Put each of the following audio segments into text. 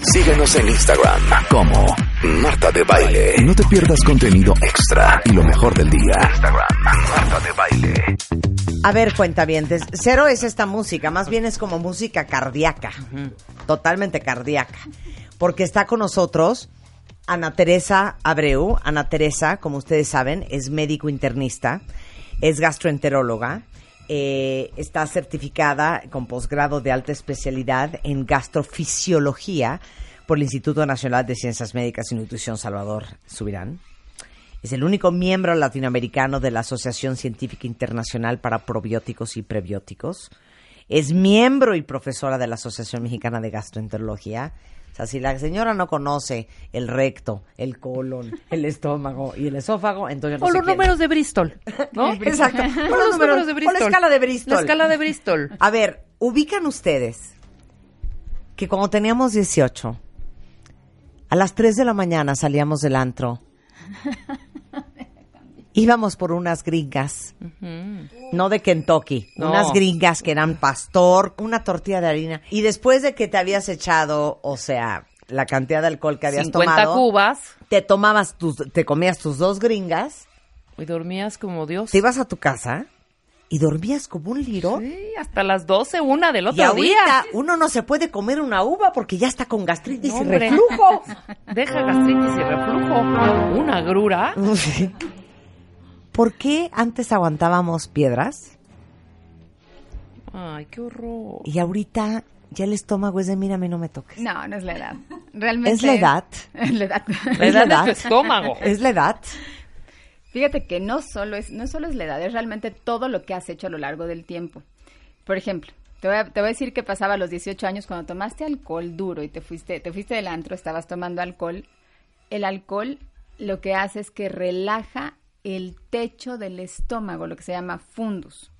Síguenos en Instagram como Marta de Baile. No te pierdas contenido extra y lo mejor del día. Instagram, Marta de Baile. A ver, cuentavientes, cero es esta música, más bien es como música cardíaca, totalmente cardíaca, porque está con nosotros Ana Teresa Abreu. Ana Teresa, como ustedes saben, es médico internista, es gastroenteróloga, eh, está certificada con posgrado de alta especialidad en gastrofisiología por el Instituto Nacional de Ciencias Médicas y Nutrición Salvador Subirán. Es el único miembro latinoamericano de la Asociación Científica Internacional para Probióticos y Prebióticos. Es miembro y profesora de la Asociación Mexicana de Gastroenterología. Sea, si la señora no conoce el recto, el colon, el estómago y el esófago, entonces no O sé los quién. números de Bristol, ¿no? Exacto. O los números de O Bristol. la escala de Bristol. La escala de Bristol. A ver, ubican ustedes que cuando teníamos 18, a las 3 de la mañana salíamos del antro. Íbamos por unas gringas, no de Kentucky, No. unas gringas que eran pastor, una tortilla de harina. Y después de que te habías echado, o sea, la cantidad de alcohol que habías 50 tomado, cubas. te tomabas tus, te comías tus dos gringas, Y dormías como Dios. te ibas a tu casa y dormías como un liro. Sí, hasta las 12, una del Y otro ahorita día. uno no se puede comer una uva porque ya está con gastritis No, y reflujo. Deja gastritis y reflujo. Una grura. ¿Por qué antes aguantábamos piedras Ay, qué horror. y ahorita ya el estómago es de mírame, no me toques? No, no es la edad. Realmente. ¿Es la edad? Es la edad. La ¿Es la edad de edad? tu estómago. ¿Es la edad? Fíjate que no solo es, no solo es la edad, es realmente todo lo que has hecho a lo largo del tiempo. Por ejemplo, te voy a, te voy a decir que pasaba a los 18 años cuando tomaste alcohol duro y te fuiste, te fuiste del antro, estabas tomando alcohol. El alcohol lo que hace es que relaja el techo del estómago, lo que se llama fundus.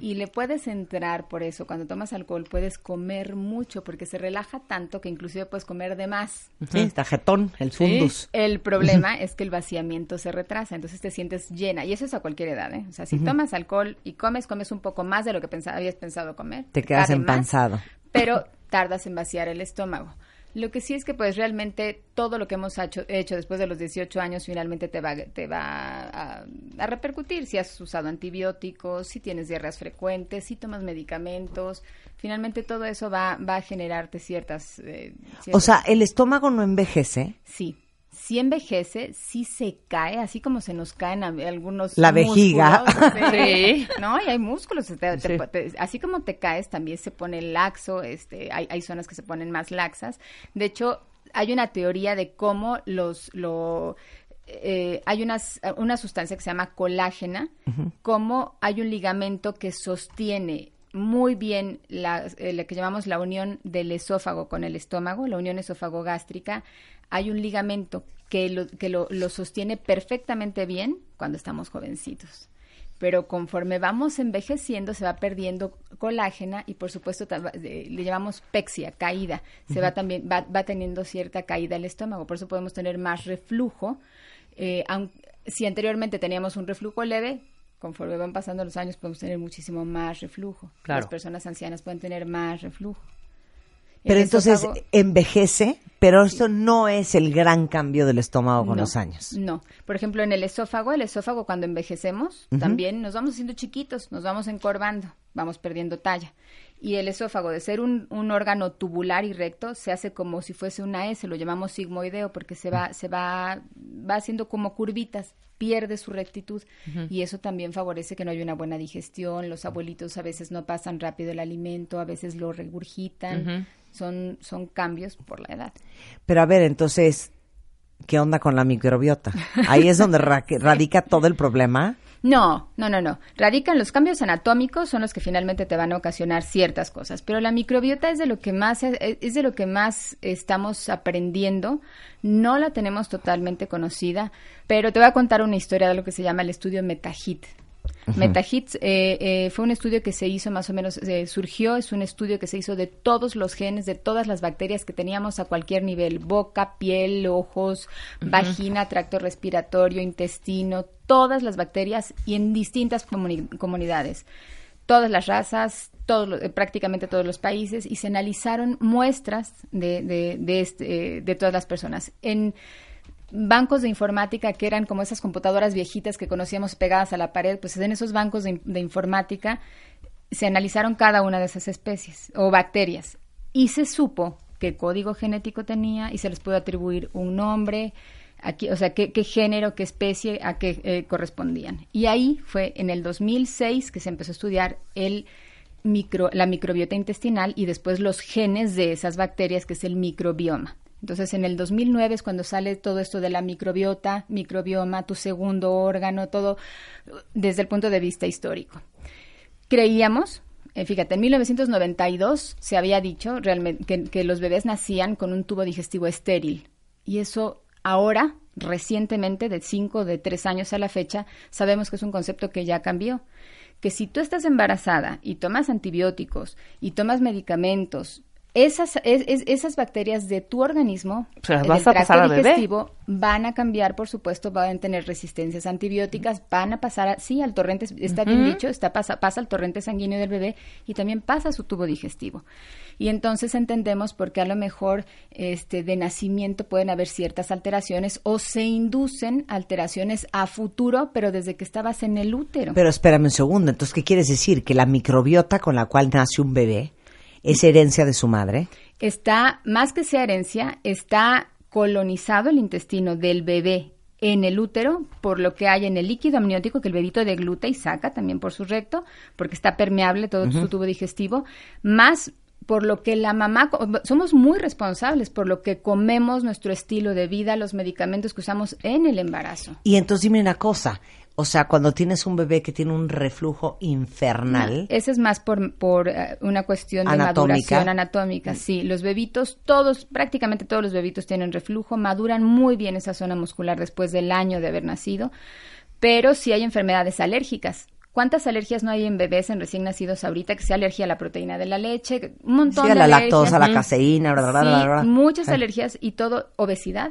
Y le puedes entrar por eso. Cuando tomas alcohol puedes comer mucho porque se relaja tanto que inclusive puedes comer de más. Sí, está jetón, el fundus. El problema es que el vaciamiento se retrasa, entonces te sientes llena. Y eso es a cualquier edad, ¿eh? O sea, si tomas alcohol y comes, comes un poco más de lo que habías pensado comer. Te quedas más, empanzado. pero tardas en vaciar el estómago. Lo que sí es que pues realmente todo lo que hemos hecho, hecho después de los 18 años finalmente te va, te va a, a repercutir. Si has usado antibióticos, si tienes diarreas frecuentes, si tomas medicamentos, finalmente todo eso va, va a generarte ciertas... eh, O ciertas- sea, el estómago no envejece. Sí. Sí envejece, sí se cae, así como se nos caen a- algunos La vejiga. músculos, Sí. No, y hay músculos. te- te- Sí. te- así como te caes, también se pone laxo, este, hay, hay zonas que se ponen más laxas. De hecho, hay una teoría de cómo los, lo, eh, hay unas, una sustancia que se llama colágena, cómo hay un ligamento que sostiene muy bien la, eh, la que llamamos la unión del esófago con el estómago, la unión esófago-gástrica. Hay un ligamento que, lo, que lo, lo sostiene perfectamente bien cuando estamos jovencitos. Pero conforme vamos envejeciendo se va perdiendo colágena y por supuesto le llamamos pexia, caída. Se va también va, va teniendo cierta caída el estómago, por eso podemos tener más reflujo. Eh, aun- si anteriormente teníamos un reflujo leve, conforme van pasando los años podemos tener muchísimo más reflujo. Claro. Las personas ancianas pueden tener más reflujo. Pero entonces envejece, pero esto no es el gran cambio del estómago con No, los años. No. Por ejemplo, en el esófago, el esófago cuando envejecemos, también nos vamos haciendo chiquitos, nos vamos encorvando, vamos perdiendo talla. Y el esófago, de ser un, un órgano tubular y recto, se hace como si fuese una S, lo llamamos sigmoideo, porque se va, se va, va haciendo como curvitas, pierde su rectitud. Y eso también favorece que no haya una buena digestión. Los abuelitos a veces no pasan rápido el alimento, a veces lo regurgitan. Son, son cambios por la edad. Pero a ver, entonces, ¿qué onda con la microbiota? Ahí es donde ra- radica todo el problema. No, no, no, no. Radican los cambios anatómicos son los que finalmente te van a ocasionar ciertas cosas, pero la microbiota es de lo que más es de lo que más estamos aprendiendo. No la tenemos totalmente conocida, pero te voy a contar una historia de lo que se llama el estudio Metahit. Metahits eh, eh, fue un estudio que se hizo más o menos, eh, surgió, es un estudio que se hizo de todos los genes, de todas las bacterias que teníamos a cualquier nivel, boca, piel, ojos, vagina, tracto respiratorio, intestino, todas las bacterias y en distintas comunidades, todas las razas, todos, prácticamente todos los países y se analizaron muestras de, de, de, este, de todas las personas. En bancos de informática que eran como esas computadoras viejitas que conocíamos pegadas a la pared, pues en esos bancos de, informática se analizaron cada una de esas especies o bacterias y se supo qué código genético tenía y se les pudo atribuir un nombre, aquí, o sea, qué, género, qué especie, a qué eh, correspondían. Y ahí fue en el 2006 que se empezó a estudiar el micro, la microbiota intestinal y después los genes de esas bacterias, que es el microbioma. Entonces, en el 2009 es cuando sale todo esto de la microbiota, microbioma, tu segundo órgano, todo desde el punto de vista histórico. Creíamos, eh, fíjate, en 1992 se había dicho realmente que, que los bebés nacían con un tubo digestivo estéril. Y eso ahora, recientemente, de cinco, de tres años a la fecha, sabemos que es un concepto que ya cambió que si tú estás embarazada y tomas antibióticos y tomas medicamentos esas, esas bacterias de tu organismo, vas a pasar digestivo, van a cambiar, por supuesto, van a tener resistencias antibióticas, van a pasar, sí, al torrente, está bien dicho, está, pasa, pasa al torrente sanguíneo del bebé y también pasa a su tubo digestivo. Y entonces entendemos por qué a lo mejor este, de nacimiento pueden haber ciertas alteraciones o se inducen alteraciones a futuro, pero desde que estabas en el útero. Pero espérame un segundo, entonces, ¿qué quieres decir? Que la microbiota con la cual nace un bebé ¿Es herencia de su madre? Está, más que sea herencia, está colonizado el intestino del bebé en el útero por lo que hay en el líquido amniótico que el bebito degluta y saca también por su recto, porque está permeable todo su tubo digestivo, más por lo que la mamá, somos muy responsables por lo que comemos, nuestro estilo de vida, los medicamentos que usamos en el embarazo. Y entonces dime una cosa, o sea, cuando tienes un bebé que tiene un reflujo infernal. ese es más por, por eh, una cuestión de maduración anatómica. Sí, los bebitos, todos, prácticamente todos los bebitos tienen reflujo, maduran muy bien esa zona muscular después del año de haber nacido, pero sí hay enfermedades alérgicas. ¿Cuántas alergias no hay en bebés en recién nacidos ahorita? Que sea alergia a la proteína de la leche, un montón sí, a la lactosa, a la caseína, bla, sí, muchas alergias y todo, obesidad.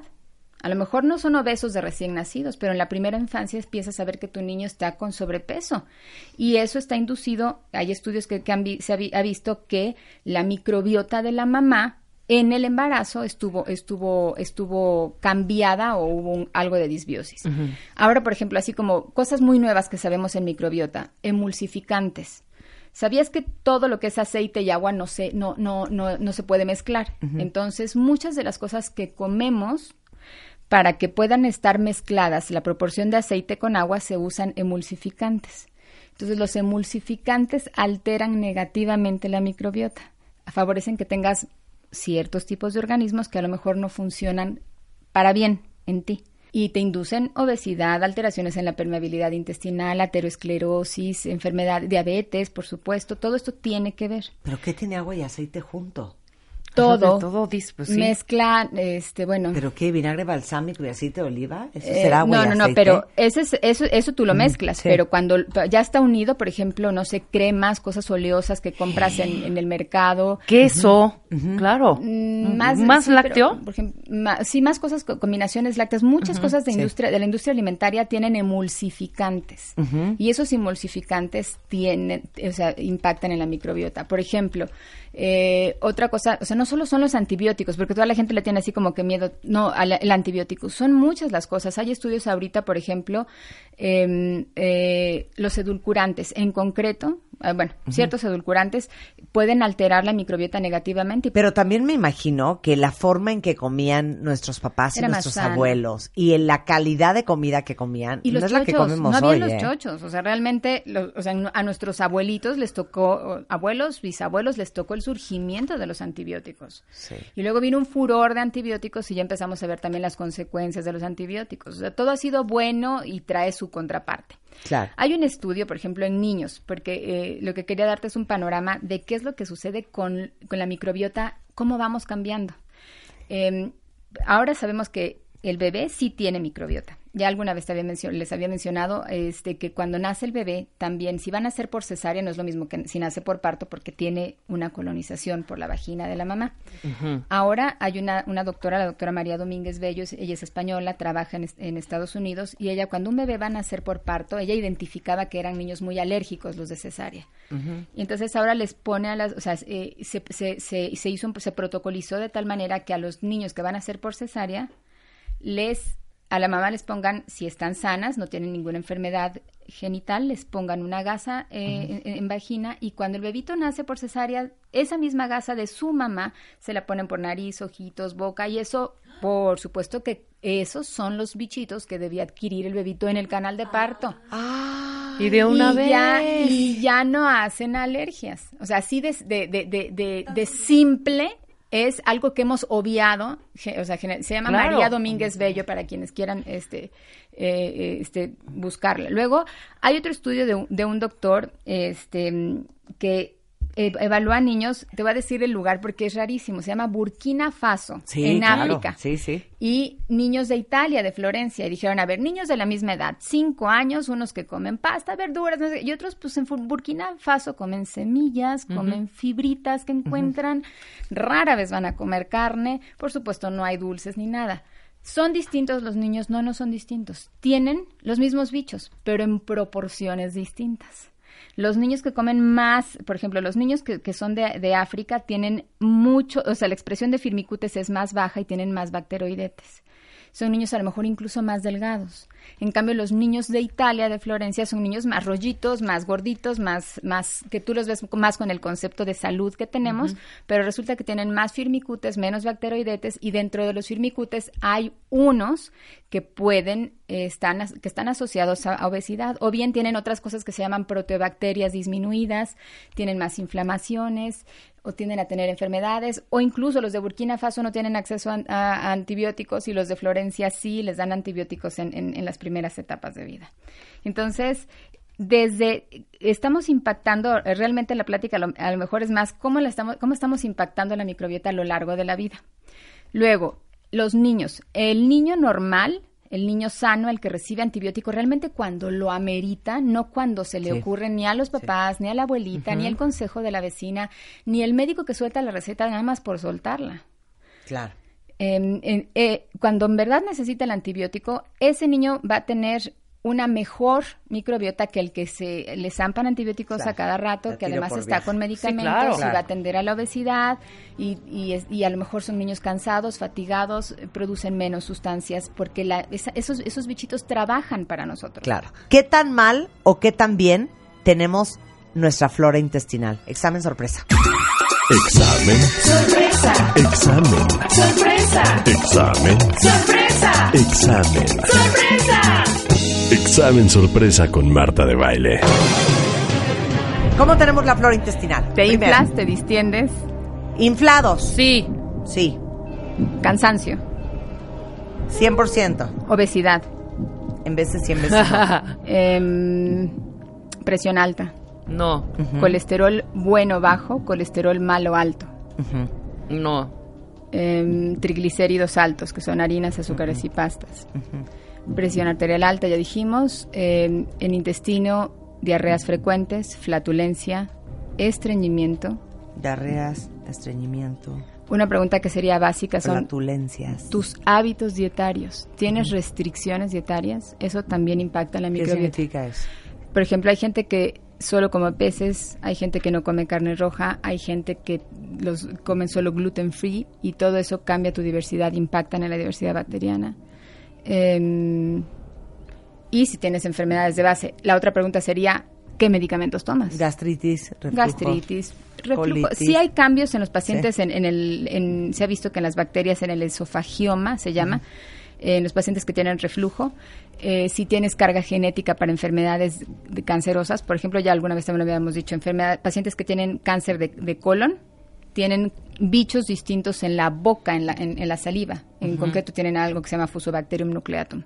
A lo mejor no son obesos de recién nacidos, pero en la primera infancia empiezas a ver que tu niño está con sobrepeso. Y eso está inducido, hay estudios que, se ha, visto que la microbiota de la mamá en el embarazo estuvo, estuvo, estuvo cambiada o hubo algo de disbiosis. Ahora, por ejemplo, así como cosas muy nuevas que sabemos en microbiota, emulsificantes. ¿Sabías que todo lo que es aceite y agua no se, no, no, no, no se puede mezclar? Entonces, muchas de las cosas que comemos para que puedan estar mezcladas la proporción de aceite con agua se usan emulsificantes. Entonces los emulsificantes alteran negativamente la microbiota, favorecen que tengas ciertos tipos de organismos que a lo mejor no funcionan para bien en ti y te inducen obesidad, alteraciones en la permeabilidad intestinal, aterosclerosis, enfermedad, diabetes, por supuesto, todo esto tiene que ver. ¿Pero qué tiene agua y aceite junto? Todo, todo pues, mezcla, este, bueno. ¿Pero qué? ¿Vinagre balsámico y aceite de oliva? ¿Eso eh, será agua No, no, no, pero ese es, eso, eso tú lo mm, mezclas, pero cuando ya está unido, por ejemplo, no sé, cremas, cosas oleosas que compras en, el mercado. Queso, claro. Mm, más, ¿Más lácteo? por ejemplo, sí, más cosas, combinaciones lácteas. Muchas cosas de industria, de la industria alimentaria tienen emulsificantes. Y esos emulsificantes tienen, o sea, impactan en la microbiota. Por ejemplo, eh, otra cosa, o sea, no solo son los antibióticos, porque toda la gente le tiene así como que miedo, no, al, el antibiótico, son muchas las cosas. Hay estudios ahorita, por ejemplo, em, eh, los edulcurantes, en concreto, Ah, bueno, ciertos edulcorantes pueden alterar la microbiota negativamente. Pero también me imagino que la forma en que comían nuestros papás y nuestros abuelos y en la calidad de comida que comían y no los es la que comemos no había los ¿eh? chochos, o sea, realmente o sea, a nuestros abuelitos les tocó, abuelos, bisabuelos les tocó el surgimiento de los antibióticos. Y luego vino un furor de antibióticos y ya empezamos a ver también las consecuencias de los antibióticos. O sea, todo ha sido bueno y trae su contraparte. Hay un estudio, por ejemplo, en niños, porque eh, lo que quería darte es un panorama de qué es lo que sucede con, con la microbiota, cómo vamos cambiando. Eh, ahora sabemos que el bebé sí tiene microbiota. Ya alguna vez había les había mencionado este, que cuando nace el bebé, también, si va a nacer por cesárea, no es lo mismo que si nace por parto, porque tiene una colonización por la vagina de la mamá. Ahora hay una, una doctora, la doctora María Domínguez Bello, es- ella es española, trabaja en, es- en Estados Unidos, y ella, cuando un bebé va a nacer por parto, ella identificaba que eran niños muy alérgicos los de cesárea. Y entonces ahora les pone a las, o sea, eh, se, se, se, se hizo, un- se protocolizó de tal manera que a los niños que van a ser por cesárea, les a la mamá les pongan, si están sanas, no tienen ninguna enfermedad genital, les pongan una gasa eh, en, en vagina y cuando el bebito nace por cesárea, esa misma gasa de su mamá se la ponen por nariz, ojitos, boca y eso, por supuesto que esos son los bichitos que debía adquirir el bebito en el canal de parto. Y de una y vez. Ya, y ya no hacen alergias. O sea, así de, de, de, de, de- de simple es algo que hemos obviado. O sea, se llama Claro. María Domínguez Bello para quienes quieran este, eh, este, buscarla. Luego, hay otro estudio de un, de un doctor este, que eh, evalúa a niños. Te voy a decir el lugar porque es rarísimo. Se llama Burkina Faso, Sí, en claro. África Sí, sí. y niños de Italia, de Florencia, y dijeron, a ver, niños de la misma edad, cinco años, unos que comen pasta, verduras, no sé, y otros, pues en Burkina Faso comen semillas, comen fibritas que encuentran, rara vez van a comer carne, por supuesto no hay dulces ni nada. ¿Son distintos los niños? No, no son distintos. Tienen los mismos bichos, pero en proporciones distintas. Los niños que comen más, por ejemplo, los niños que, que son de, de África tienen mucho, o sea, la expresión de firmicutes es más baja y tienen más bacteroidetes. Son niños a lo mejor incluso más delgados. En cambio, los niños de Italia, de Florencia, son niños más rollitos, más gorditos, más, más, que tú los ves más con el concepto de salud que tenemos, pero resulta que tienen más firmicutes, menos bacteroidetes, y dentro de los firmicutes hay unos que pueden, eh, están, que están asociados a, a obesidad, o bien tienen otras cosas que se llaman proteobacterias disminuidas, tienen más inflamaciones, o tienden a tener enfermedades, o incluso los de Burkina Faso no tienen acceso a, antibióticos y los de Florencia sí les dan antibióticos en, en- las primeras etapas de vida. Entonces, desde estamos impactando realmente la plática lo, a lo mejor es más cómo la estamos cómo estamos impactando la microbiota a lo largo de la vida. Luego, los niños, el niño normal, el niño sano, el que recibe antibióticos realmente cuando lo amerita, no cuando se le Sí. ocurre ni a los papás, ni a la abuelita, ni el consejo de la vecina, ni el médico que suelta la receta nada más por soltarla. Claro. Eh, eh, eh, cuando en verdad necesita el antibiótico, ese niño va a tener una mejor microbiota que el que se le zampan antibióticos Claro, a cada rato, que además está viaje. con medicamentos claro. y va a atender a la obesidad y, y, es- y a lo mejor son niños cansados, fatigados, eh, producen menos sustancias porque la- esa- esos, esos bichitos trabajan para nosotros. Claro. ¿Qué tan mal o qué tan bien tenemos nuestra flora intestinal? Examen sorpresa. Examen. Sorpresa, Examen. sorpresa, Examen. sorpresa, Examen. sorpresa. Examen sorpresa con Marta de Baile. ¿Cómo tenemos la flora intestinal? Te Primero, inflas, te distiendes, Inflados. Sí. Sí. cansancio, 100%. obesidad, En veces 100 veces. no. em, presión alta, no, colesterol bueno bajo, colesterol malo alto. no. em, triglicéridos altos, que son harinas, azúcares y pastas. Presión arterial alta, ya dijimos. em, en intestino, diarreas frecuentes, flatulencia, estreñimiento. Diarreas, estreñimiento, Una pregunta que sería básica son flatulencias. tus hábitos dietarios. ¿Tienes restricciones dietarias? Eso también impacta en la ¿Qué microbiota. significa eso? Por ejemplo, hay gente que solo come peces, hay gente que no come carne roja, hay gente que los comen solo gluten free y todo eso cambia tu diversidad, impacta en la diversidad bacteriana. Em, y si tienes enfermedades de base, la otra pregunta sería, ¿qué medicamentos tomas? Gastritis, reflujo. Gastritis, reflujo. Sí hay cambios en los pacientes, Sí. en, en el, en- se ha visto que en las bacterias, en el esofagioma se llama, eh, en los pacientes que tienen reflujo, eh, si tienes carga genética para enfermedades de- cancerosas, por ejemplo, ya alguna vez también lo habíamos dicho, enfermedad, pacientes que tienen cáncer de, de colon, tienen bichos distintos en la boca, en la, en, en la saliva. En concreto tienen algo que se llama Fusobacterium nucleatum.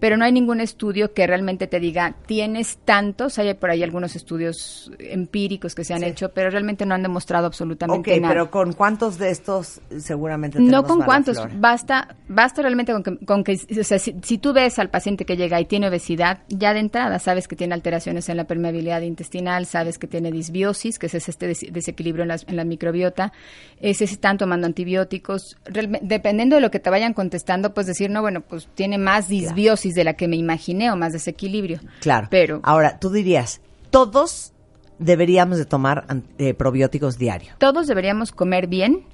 Pero no hay ningún estudio que realmente te diga, tienes tantos, hay por ahí algunos estudios empíricos que se han hecho, pero realmente no han demostrado absolutamente Ok, nada. pero ¿con cuántos de estos seguramente No con cuántos, flora? basta, basta realmente con que, con que o sea, si, si tú ves al paciente que llega y tiene obesidad, ya de entrada sabes que tiene alteraciones en la permeabilidad intestinal, sabes que tiene disbiosis, que es este des- desequilibrio en, las- en la microbiota, eh, si están tomando antibióticos, dependiendo de lo que te vayan contestando, pues decir, no, bueno, pues tiene más disbiosis de la que me imaginé o más desequilibrio. Claro. Pero Ahora, tú dirías, todos deberíamos de tomar eh, probióticos diario. todos deberíamos comer bien,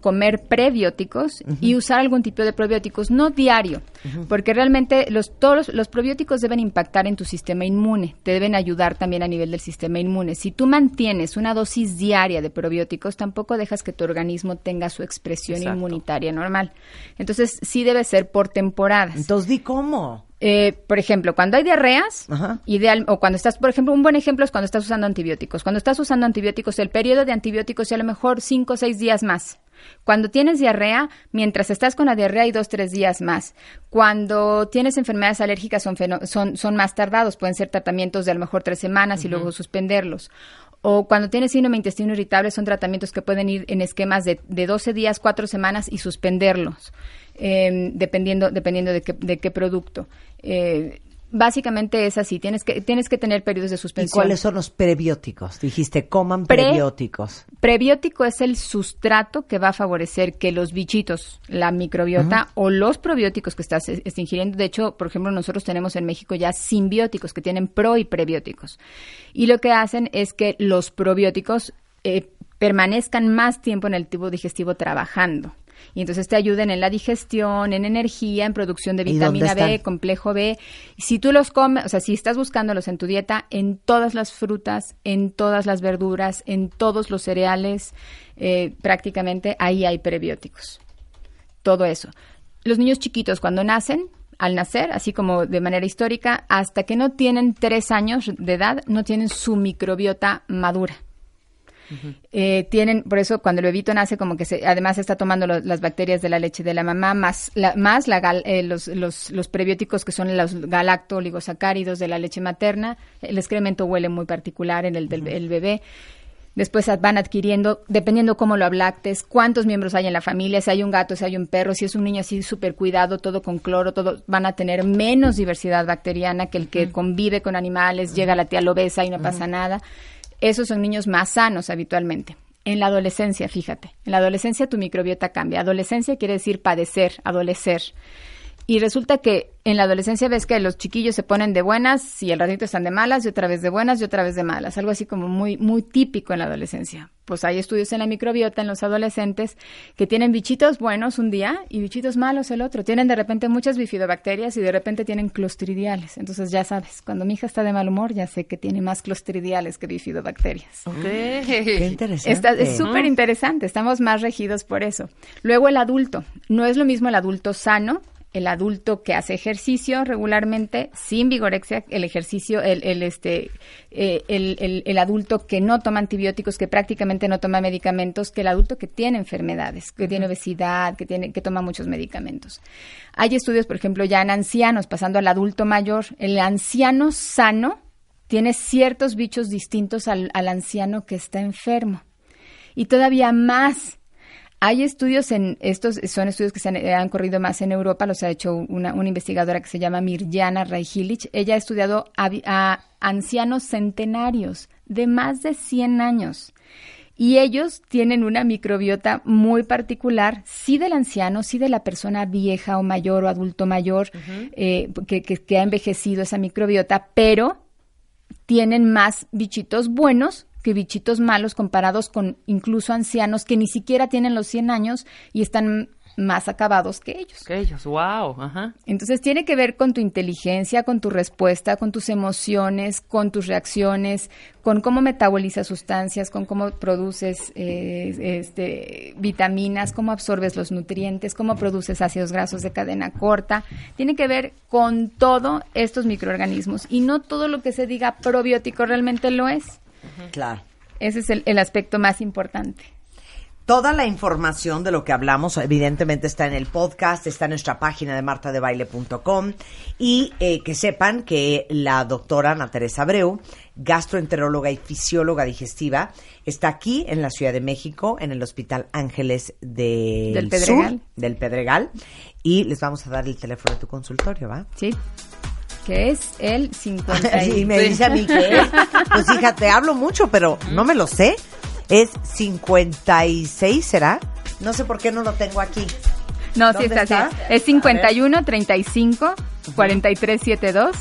comer prebióticos y usar algún tipo de probióticos, no diario, porque realmente los, todos los, los probióticos deben impactar en tu sistema inmune, te deben ayudar también a nivel del sistema inmune. Si tú mantienes una dosis diaria de probióticos, tampoco dejas que tu organismo tenga su expresión Exacto. inmunitaria normal. Entonces, sí debe ser por temporadas. Entonces, di cómo. Eh, por ejemplo, cuando hay diarreas, Ajá. ideal, o cuando estás, por ejemplo, un buen ejemplo es cuando estás usando antibióticos. Cuando estás usando antibióticos, el periodo de antibióticos es a lo mejor cinco o seis días más. Cuando tienes diarrea, mientras estás con la diarrea hay dos, tres días más. Cuando tienes enfermedades alérgicas son, son, son más tardados, pueden ser tratamientos de a lo mejor tres semanas y luego suspenderlos. O cuando tienes síndrome de intestino irritable son tratamientos que pueden ir en esquemas de, de 12 días, cuatro semanas y suspenderlos, eh, dependiendo, dependiendo de qué, de qué producto. Eh, básicamente es así, tienes que, tienes que tener periodos de ¿Y suspensión. cuáles son los prebióticos? Dijiste, coman Pre- prebióticos. Prebiótico es el sustrato que va a favorecer que los bichitos, la microbiota o los probióticos que estás, estás ingiriendo, de hecho, por ejemplo, nosotros tenemos en México ya simbióticos que tienen pro y prebióticos. Y lo que hacen es que los probióticos eh, permanezcan más tiempo en el tubo digestivo trabajando. Y entonces te ayuden en la digestión, en energía, en producción de ¿Y dónde vitamina B, complejo B. Si tú los comes, o sea, si estás buscándolos en tu dieta, en todas las frutas, en todas las verduras, en todos los cereales, eh, prácticamente ahí hay prebióticos. Todo eso. Los niños chiquitos cuando nacen, al nacer, así como de manera histórica, hasta que no tienen tres años de edad, no tienen su microbiota madura. Eh, tienen, por eso cuando el bebito nace, como que se, además está tomando lo- las bacterias de la leche de la mamá, más la, más la gal- eh, los, los, los prebióticos que son los galacto-oligosacáridos de la leche materna. El excremento huele muy particular en el del el bebé. Después van adquiriendo, dependiendo cómo lo ablactes, cuántos miembros hay en la familia, si hay un gato, si hay un perro, si es un niño así súper cuidado, todo con cloro, todo, van a tener menos diversidad bacteriana que el que convive con animales, llega la tía lo besa y no pasa nada. Esos son niños más sanos habitualmente. En la adolescencia, fíjate, en la adolescencia tu microbiota cambia. Adolescencia quiere decir padecer, adolecer. Y resulta que en la adolescencia ves que los chiquillos se ponen de buenas y el ratito están de malas y otra vez de buenas y otra vez de malas. Algo así como muy, muy típico en la adolescencia. Pues hay estudios en la microbiota en los adolescentes que tienen bichitos buenos un día y bichitos malos el otro. Tienen de repente muchas bifidobacterias y de repente tienen clostridiales. Entonces ya sabes, cuando mi hija está de mal humor ya sé que tiene más clostridiales que bifidobacterias. Ok. Qué interesante. Está- es súper interesante, estamos más regidos por eso. Luego el adulto, no es lo mismo el adulto sano, el adulto que hace ejercicio regularmente, sin vigorexia, el ejercicio, el, el, este, eh, el, el- el adulto que no toma antibióticos, que prácticamente no toma medicamentos, que el adulto que tiene enfermedades, que tiene obesidad, que tiene, que toma muchos medicamentos. Hay estudios, por ejemplo, ya en ancianos, pasando al adulto mayor, el anciano sano tiene ciertos bichos distintos al, al anciano que está enfermo. Y todavía más. Hay estudios en, estos son estudios que se han, eh, han corrido más en Europa, los ha hecho una, una investigadora que se llama Mirjana Raihilich. Ella ha estudiado a, ancianos centenarios de más de 100 años. Y ellos tienen una microbiota muy particular, sí del anciano, sí de la persona vieja o mayor o adulto mayor eh, que, que- que ha envejecido esa microbiota, pero tienen más bichitos buenos que bichitos malos comparados con incluso ancianos que ni siquiera tienen los 100 años y están más acabados que ellos. Que ellos, wow, ajá. Entonces tiene que ver con tu inteligencia, con tu respuesta, con tus emociones, con tus reacciones, con cómo metabolizas sustancias, con cómo produces eh, este, vitaminas, cómo absorbes los nutrientes, cómo produces ácidos grasos de cadena corta. Tiene que ver con todo estos microorganismos y no todo lo que se diga probiótico realmente lo es. Claro. Ese es el, el aspecto más importante. Toda la información de lo que hablamos, evidentemente, está en el podcast, está en nuestra página de martadebaile.com y eh, que sepan que la doctora Ana Teresa Abreu, gastroenteróloga y fisióloga digestiva, está aquí en la Ciudad de México, en el Hospital Ángeles de Del Pedregal. Sur, del Pedregal, y les vamos a dar el teléfono de tu consultorio, ¿va? Sí. Que es el 50 Y me dice a mí que es. Pues fíjate, hablo mucho, pero no me lo sé. Es 56, ¿será? No sé por qué no lo tengo aquí. No, sí ¿Dónde está, está? así. Es 51 35 43 72.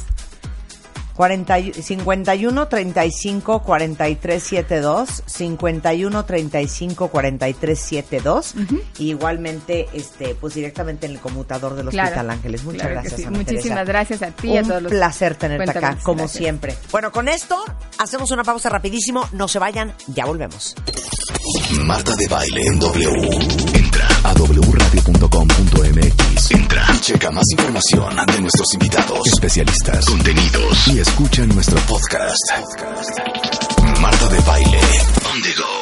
40, y- 51 35 43 72 51 35 43 72 y igualmente este pues directamente en el conmutador del Claro. Hospital Ángeles muchas Claro gracias sí. Ana Muchísimas Teresa. gracias a ti y a un todos los placer tenerte acá cuentavientes. como Gracias. siempre bueno con esto hacemos una pausa rapidísimo no se vayan ya volvemos Marta de Baile en W. A wradio.com.mx. Entra y checa más información de nuestros invitados, especialistas, contenidos y escucha nuestro podcast. Marta de Baile. On the go.